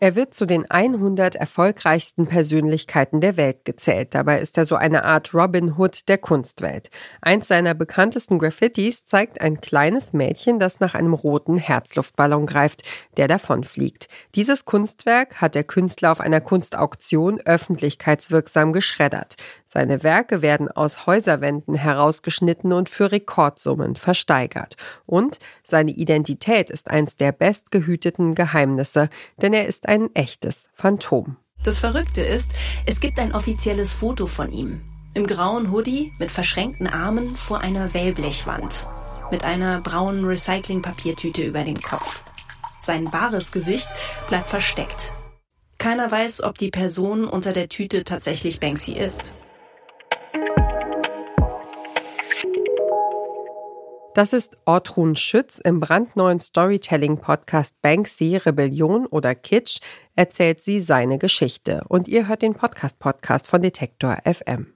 Er wird zu den 100 erfolgreichsten Persönlichkeiten der Welt gezählt. Dabei ist er so eine Art Robin Hood der Kunstwelt. Eins seiner bekanntesten Graffitis zeigt ein kleines Mädchen, das nach einem roten Herzluftballon greift, der davonfliegt. Dieses Kunstwerk hat der Künstler auf einer Kunstauktion öffentlichkeitswirksam geschreddert. Seine Werke werden aus Häuserwänden herausgeschnitten und für Rekordsummen versteigert. Und seine Identität ist eins der bestgehüteten Geheimnisse, denn er ist ein echtes Phantom. Das Verrückte ist, es gibt ein offizielles Foto von ihm. Im grauen Hoodie mit verschränkten Armen vor einer Wellblechwand. Mit einer braunen Recyclingpapiertüte über dem Kopf. Sein wahres Gesicht bleibt versteckt. Keiner weiß, ob die Person unter der Tüte tatsächlich Banksy ist. Das ist Ortrun Schütz im brandneuen Storytelling-Podcast Banksy, Rebellion oder Kitsch, erzählt sie seine Geschichte. Und ihr hört den Podcast-Podcast von Detektor FM.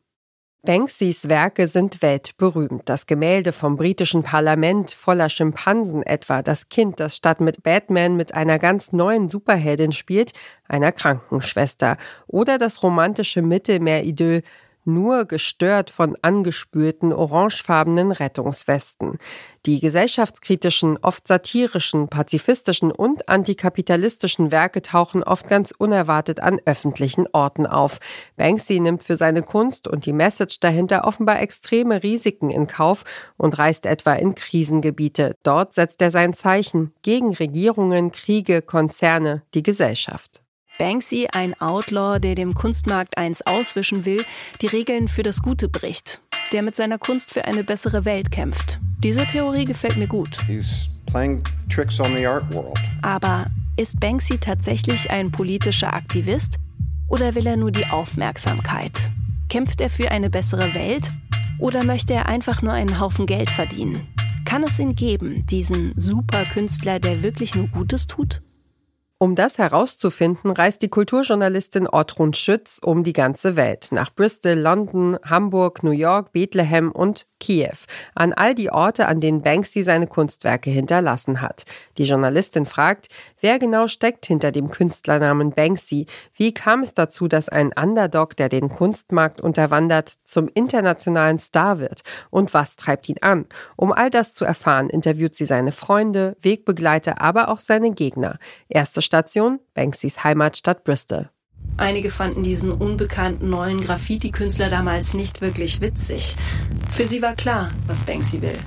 Banksys Werke sind weltberühmt. Das Gemälde vom britischen Parlament voller Schimpansen etwa, das Kind, das statt mit Batman mit einer ganz neuen Superheldin spielt, einer Krankenschwester. Oder das romantische Mittelmeeridyll nur gestört von angespülten orangefarbenen Rettungswesten. Die gesellschaftskritischen, oft satirischen, pazifistischen und antikapitalistischen Werke tauchen oft ganz unerwartet an öffentlichen Orten auf. Banksy nimmt für seine Kunst und die Message dahinter offenbar extreme Risiken in Kauf und reist etwa in Krisengebiete. Dort setzt er sein Zeichen gegen Regierungen, Kriege, Konzerne, die Gesellschaft. Banksy, ein Outlaw, der dem Kunstmarkt eins auswischen will, die Regeln für das Gute bricht, der mit seiner Kunst für eine bessere Welt kämpft. Diese Theorie gefällt mir gut. Aber ist Banksy tatsächlich ein politischer Aktivist oder will er nur die Aufmerksamkeit? Kämpft er für eine bessere Welt oder möchte er einfach nur einen Haufen Geld verdienen? Kann es ihn geben, diesen Superkünstler, der wirklich nur Gutes tut? Um das herauszufinden, reist die Kulturjournalistin Ortrun Schütz um die ganze Welt, nach Bristol, London, Hamburg, New York, Bethlehem und Kiew, an all die Orte, an denen Banksy seine Kunstwerke hinterlassen hat. Die Journalistin fragt, wer genau steckt hinter dem Künstlernamen Banksy? Wie kam es dazu, dass ein Underdog, der den Kunstmarkt unterwandert, zum internationalen Star wird? Und was treibt ihn an? Um all das zu erfahren, interviewt sie seine Freunde, Wegbegleiter, aber auch seine Gegner. Erste Station Banksys Heimatstadt Bristol. Einige fanden diesen unbekannten neuen Graffiti-Künstler damals nicht wirklich witzig. Für sie war klar, was Banksy will.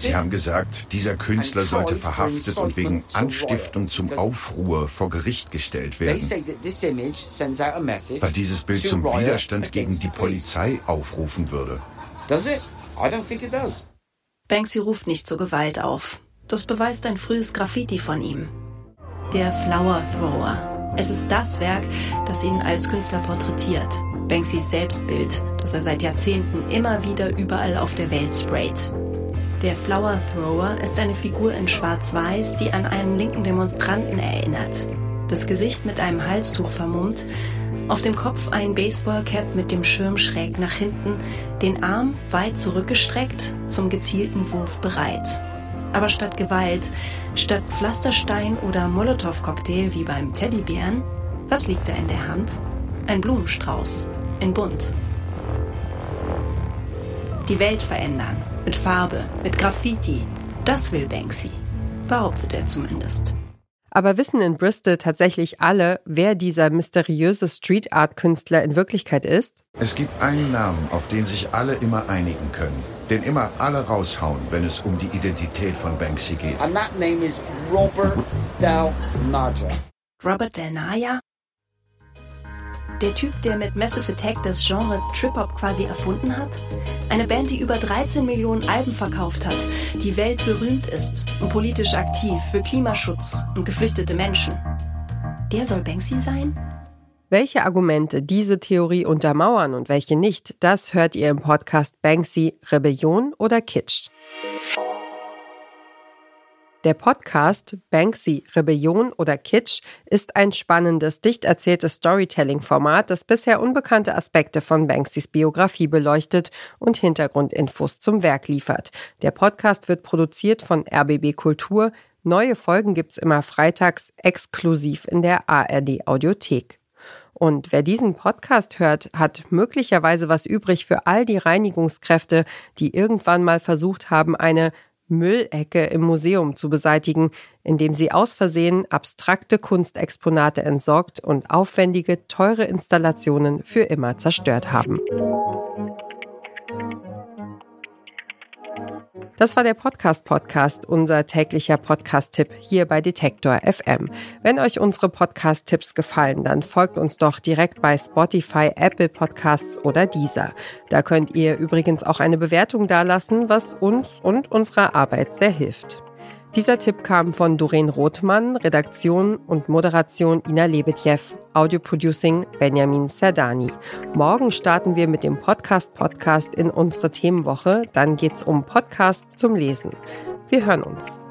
Sie haben gesagt, dieser Künstler sollte verhaftet und wegen Anstiftung zum Aufruhr vor Gericht gestellt werden. Weil dieses Bild zum Widerstand gegen die Polizei aufrufen würde. Does it? I don't think it does. Banksy ruft nicht zur Gewalt auf. Das beweist ein frühes Graffiti von ihm. Der Flower Thrower. Es ist das Werk, das ihn als Künstler porträtiert. Banksys Selbstbild, das er seit Jahrzehnten immer wieder überall auf der Welt sprayt. Der Flower Thrower ist eine Figur in Schwarz-Weiß, die an einen linken Demonstranten erinnert. Das Gesicht mit einem Halstuch vermummt, auf dem Kopf ein Baseballcap mit dem Schirm schräg nach hinten, den Arm weit zurückgestreckt, zum gezielten Wurf bereit. Aber statt Gewalt, statt Pflasterstein oder Molotow-Cocktail wie beim Teddybären, was liegt da in der Hand? Ein Blumenstrauß, in bunt. Die Welt verändern, mit Farbe, mit Graffiti, das will Banksy, behauptet er zumindest. Aber wissen in Bristol tatsächlich alle, wer dieser mysteriöse Street Art Künstler in Wirklichkeit ist? Es gibt einen Namen, auf den sich alle immer einigen können. Den immer alle raushauen, wenn es um die Identität von Banksy geht. And that name is Robert Del Naya. Robert Del Naya? Der Typ, der mit Massive Attack das Genre Trip-Hop quasi erfunden hat? Eine Band, die über 13 Millionen Alben verkauft hat, die weltberühmt ist und politisch aktiv für Klimaschutz und geflüchtete Menschen. Der soll Banksy sein? Welche Argumente diese Theorie untermauern und welche nicht, das hört ihr im Podcast Banksy Rebellion oder Kitsch. Der Podcast Banksy, Rebellion oder Kitsch ist ein spannendes, dicht erzähltes Storytelling-Format, das bisher unbekannte Aspekte von Banksys Biografie beleuchtet und Hintergrundinfos zum Werk liefert. Der Podcast wird produziert von RBB Kultur. Neue Folgen gibt's immer freitags exklusiv in der ARD Audiothek. Und wer diesen Podcast hört, hat möglicherweise was übrig für all die Reinigungskräfte, die irgendwann mal versucht haben, eine Müllecke im Museum zu beseitigen, indem sie aus Versehen abstrakte Kunstexponate entsorgt und aufwendige, teure Installationen für immer zerstört haben. Das war der Podcast Podcast, unser täglicher Podcast-Tipp hier bei Detektor FM. Wenn euch unsere Podcast-Tipps gefallen, dann folgt uns doch direkt bei Spotify, Apple Podcasts oder Deezer. Da könnt ihr übrigens auch eine Bewertung dalassen, was uns und unserer Arbeit sehr hilft. Dieser Tipp kam von Doreen Rothmann, Redaktion und Moderation Ina Lebetjew, Audio-Producing Benjamin Serdani. Morgen starten wir mit dem Podcast-Podcast in unsere Themenwoche. Dann geht's um Podcasts zum Lesen. Wir hören uns.